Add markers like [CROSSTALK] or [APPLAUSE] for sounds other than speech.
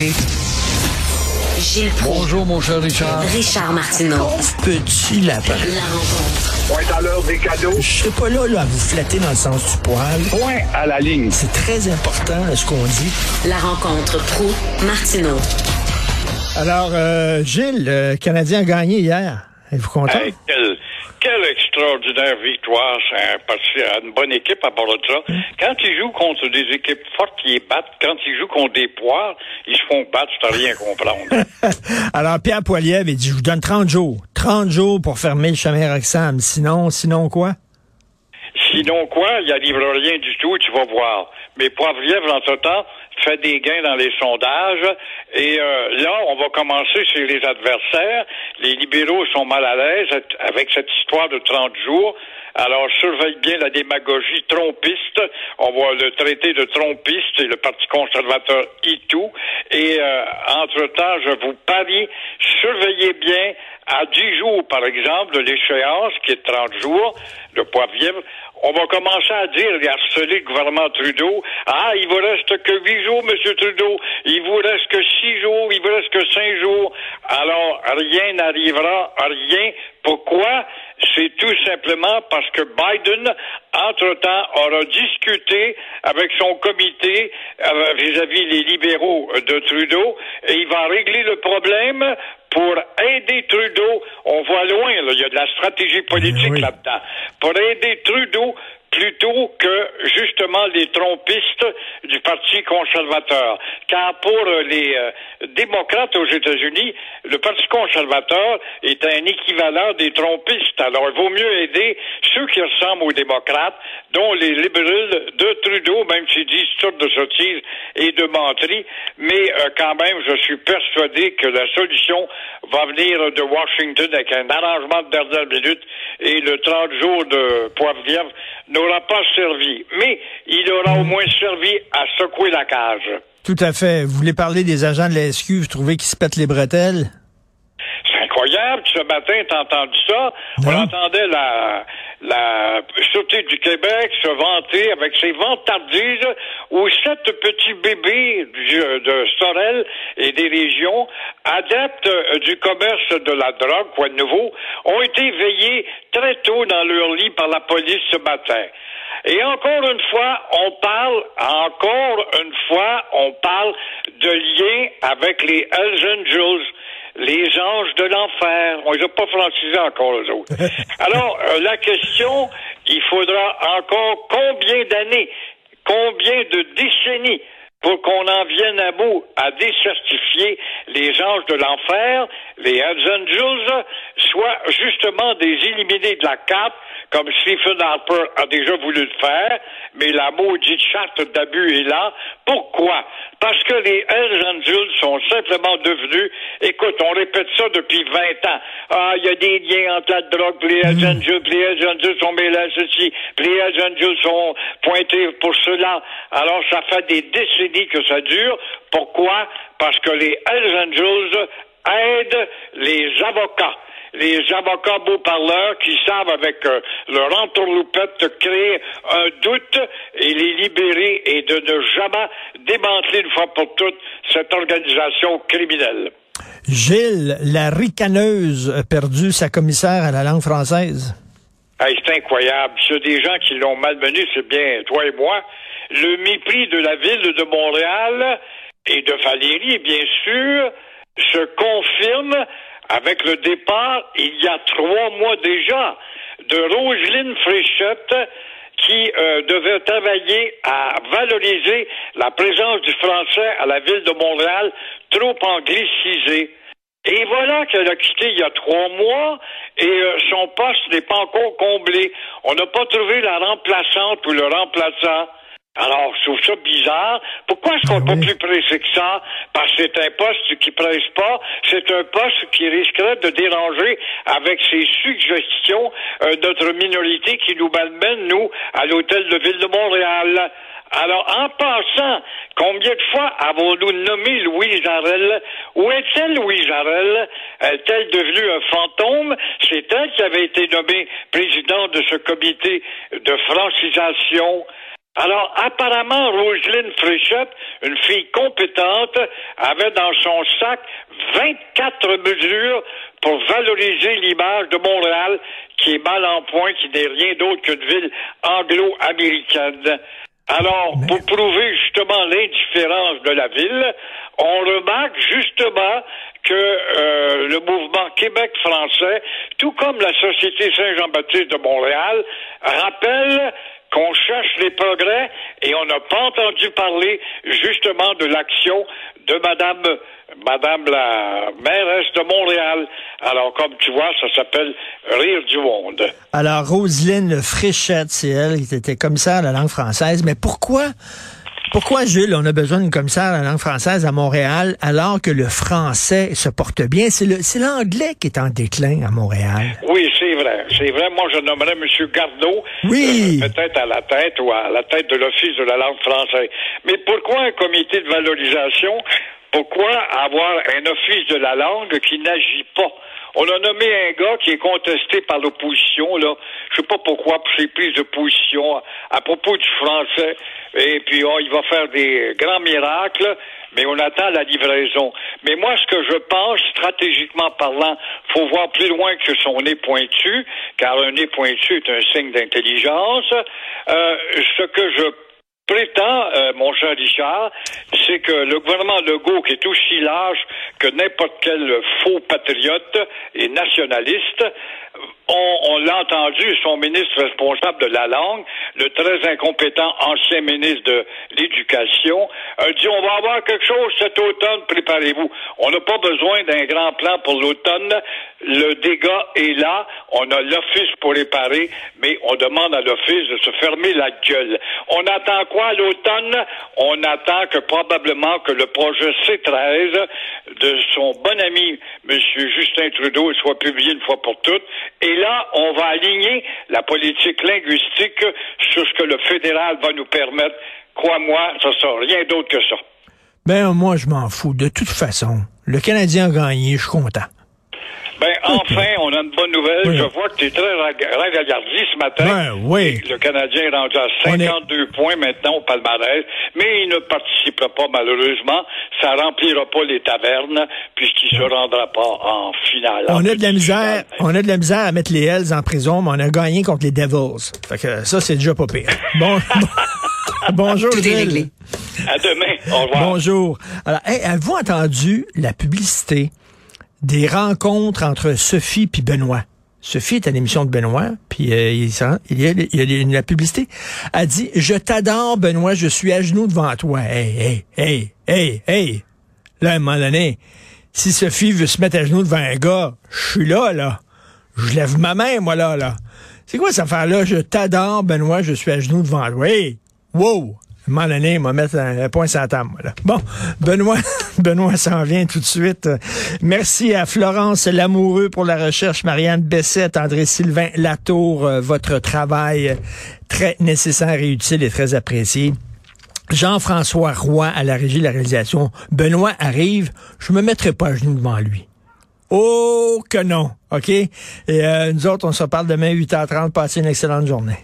Gilles Proulx. Bonjour, mon cher Richard. Richard Martineau. Petit lapin. La rencontre. Point à l'heure des cadeaux. Je serai pas là, là à vous flatter dans le sens du poil. Point à la ligne. C'est très important ce qu'on dit. La rencontre pro martineau Alors, euh, Gilles, le Canadien a gagné hier. Êtes-vous content? Hey, quelle, quelle extraordinaire victoire. C'est y a une bonne équipe à part de ça. Quand ils jouent contre des équipes fortes qui les battent, quand ils jouent contre des poires, ils se font battre, à rien comprendre. [LAUGHS] Alors, Pierre Poilievre, il dit, je vous donne 30 jours. 30 jours pour fermer le chemin Roxham. Sinon, sinon quoi? Sinon quoi, il arrivera rien du tout, tu vas voir. Mais Poivrièvre, entre-temps, fait des gains dans les sondages. Et euh, là, on va commencer chez les adversaires. Les libéraux sont mal à l'aise avec cette histoire de 30 jours. Alors, surveille bien la démagogie trompiste. On va le traiter de trompiste et le Parti conservateur y tout. Et euh, entre-temps, je vous parie, surveillez bien à 10 jours, par exemple, de l'échéance, qui est 30 jours, de Poivrièvre, on va commencer à dire, et harceler le gouvernement Trudeau. Ah, il vous reste que huit jours, Monsieur Trudeau. Il vous reste que six jours. Il vous reste que cinq jours. Alors, rien n'arrivera, rien. Pourquoi? C'est tout simplement parce que Biden, entre-temps, aura discuté avec son comité euh, vis-à-vis les libéraux de Trudeau et il va régler le problème pour aider Trudeau. On voit loin, là, il y a de la stratégie politique Oui. là-dedans. Pour aider Trudeau plutôt que justement les trompistes du Parti conservateur. Car pour euh, les euh, démocrates aux États-Unis, le Parti conservateur est un équivalent des trompistes. Alors il vaut mieux aider ceux qui ressemblent aux démocrates, dont les libéraux de Trudeau, même s'ils disent toutes de sottises et de menteries, mais euh, quand même, je suis persuadé que la solution va venir de Washington avec un arrangement de dernière minute et le 30 jours de Poivrièvre n'aura pas servi. Mais il aura au moins servi à secouer la cage. Tout à fait. Vous voulez parler des agents de la SQ, vous trouvez qu'ils se pètent les bretelles? C'est incroyable. Ce matin, t'as entendu ça? On entendait la, la Sûreté du Québec se vanter avec ses vantardises où sept petits bébés de Sorel et des régions, adeptes euh, du commerce de la drogue, quoi de nouveau, ont été veillés très tôt dans leur lit par la police ce matin. Et encore une fois, on parle, encore une fois, on parle de lien avec les Hells Angels, les anges de l'enfer. On les a pas francisés encore, eux autres. [LAUGHS] Alors, euh, la question, il faudra encore combien d'années, combien de décennies pour qu'on en vienne à bout à décertifier les anges de l'enfer, les Hells Angels, soit justement des éliminés de la carte, comme Stephen Harper a déjà voulu le faire, mais la maudite charte d'abus est là. Pourquoi? Parce que les Hells Angels sont simplement devenus, écoute, on répète ça depuis 20 ans. Ah, il y a des liens entre la drogue, les Hells Angels, les Hells Angels sont mêlés à ceci, les Hells Angels sont pointés pour cela. Alors, ça fait des décennies que ça dure. Pourquoi? Parce que les Hells Angels aident les avocats les avocats beaux parleurs qui savent avec euh, leur entourloupette créer un doute et les libérer et de ne jamais démanteler une fois pour toutes cette organisation criminelle. Gilles, la ricaneuse a perdu sa commissaire à la langue française. Hey, c'est incroyable. A des gens qui l'ont malmené, c'est bien toi et moi. Le mépris de la ville de Montréal et de Valérie, bien sûr, se confirme avec le départ, il y a trois mois déjà, de Roselyne Fréchette, qui euh, devait travailler à valoriser la présence du français à la ville de Montréal, trop anglicisée. Et voilà qu'elle a quitté il y a trois mois et euh, son poste n'est pas encore comblé. On n'a pas trouvé la remplaçante ou le remplaçant. Alors, je trouve ça bizarre. Pourquoi est-ce qu'on n'est oui. pas plus pressé que ça? Parce que c'est un poste qui presse pas. C'est un poste qui risquerait de déranger avec ses suggestions euh, notre minorité qui nous malmène, nous, à l'hôtel de ville de Montréal. Alors, en passant, combien de fois avons-nous nommé Louise Arel? Où est-elle, Louise Arel? Est-elle devenue un fantôme? C'est elle qui avait été nommée présidente de ce comité de francisation. Alors, apparemment, Roselyne Fréchette, une fille compétente, avait dans son sac 24 mesures pour valoriser l'image de Montréal, qui est mal en point, qui n'est rien d'autre qu'une ville anglo-américaine. Alors, pour prouver justement l'indifférence de la ville, on remarque justement que euh, le mouvement Québec français, tout comme la Société Saint-Jean-Baptiste de Montréal, rappelle cherche les progrès et on n'a pas entendu parler justement de l'action de Madame Madame la mairesse de Montréal. Alors, comme tu vois, ça s'appelle Rire du monde. Alors, Roselyne Fréchette, c'est elle qui était commissaire à la langue française. Mais pourquoi, pourquoi, Jules, on a besoin d'une commissaire à la langue française à Montréal alors que le français se porte bien? C'est l'anglais qui est en déclin à Montréal. Oui, vrai. C'est vrai. Moi, je nommerais M. Garneau. Oui. euh, peut-être à la tête ou à la tête de l'Office de la langue française. Mais pourquoi un comité de valorisation? Pourquoi avoir un office de la langue qui n'agit pas? On a nommé un gars qui est contesté par l'opposition, là. Je sais pas pourquoi, pour ses prises de position à, à propos du français. Et puis, oh, il va faire des grands miracles, mais on attend la livraison. Mais moi, ce que je pense, stratégiquement parlant, faut voir plus loin que son nez pointu, car un nez pointu est un signe d'intelligence. Euh, ce que je prétend, euh, mon cher Richard, c'est que le gouvernement Legault, qui est aussi large que n'importe quel faux patriote et nationaliste, on, on l'a entendu, son ministre responsable de la langue, le très incompétent ancien ministre de l'Éducation, a dit on va avoir quelque chose cet automne, préparez-vous. On n'a pas besoin d'un grand plan pour l'automne. Le dégât est là. On a l'office pour réparer, mais on demande à l'office de se fermer la gueule. On attend quoi l'automne? On attend que probablement que le projet C13 de son bon ami, M. Justin Trudeau, soit publié une fois pour toutes. Et là, on va aligner la politique linguistique sur ce que le fédéral va nous permettre. Crois-moi, ça sera rien d'autre que ça. Ben, moi, je m'en fous. De toute façon, le Canadien a gagné, je suis content. Ben, enfin, on a une bonne nouvelle. Oui. Je vois que tu es très ragaillardi ce matin. Ben, oui. Le Canadien est rendu à On est- 52 points maintenant au palmarès, mais il ne participera pas malheureusement. Ça remplira pas les tavernes puisqu'il se rendra pas en finale. On En a de la misère, finale. on a de la misère à mettre les Hells en prison, mais on a gagné contre les Devils. Fait que ça, c'est déjà pas pire. [LAUGHS] Bon, bonjour, Tout est réglé. À demain. Au revoir. Bonjour. Alors, hey, avez-vous entendu la publicité des rencontres entre Sophie puis Benoît? Sophie est à l'émission de Benoît, puis euh, il, y a, il y a la publicité. Elle dit Je t'adore, Benoît, je suis à genoux devant toi. Hey, hey, hey, hey, hey. Là, à un moment donné, si Sophie veut se mettre à genoux devant un gars, je suis là, là. Je lève ma main, moi, là, là. C'est quoi cette affaire-là? Je t'adore, Benoît, je suis à genoux devant toi. Hey! Wow! Moment il un, point sur table, là. Bon, Benoît, [LAUGHS] Benoît s'en vient tout de suite. Merci à Florence Lamoureux pour la recherche, Marianne Bessette, André Sylvain Latour, euh, votre travail très nécessaire et utile et très apprécié. Jean-François Roy à la régie de la réalisation. Benoît arrive, je me mettrai pas à genoux devant lui. Oh que non, OK? Et euh, nous autres, on se reparle demain 8h30. Passez une excellente journée.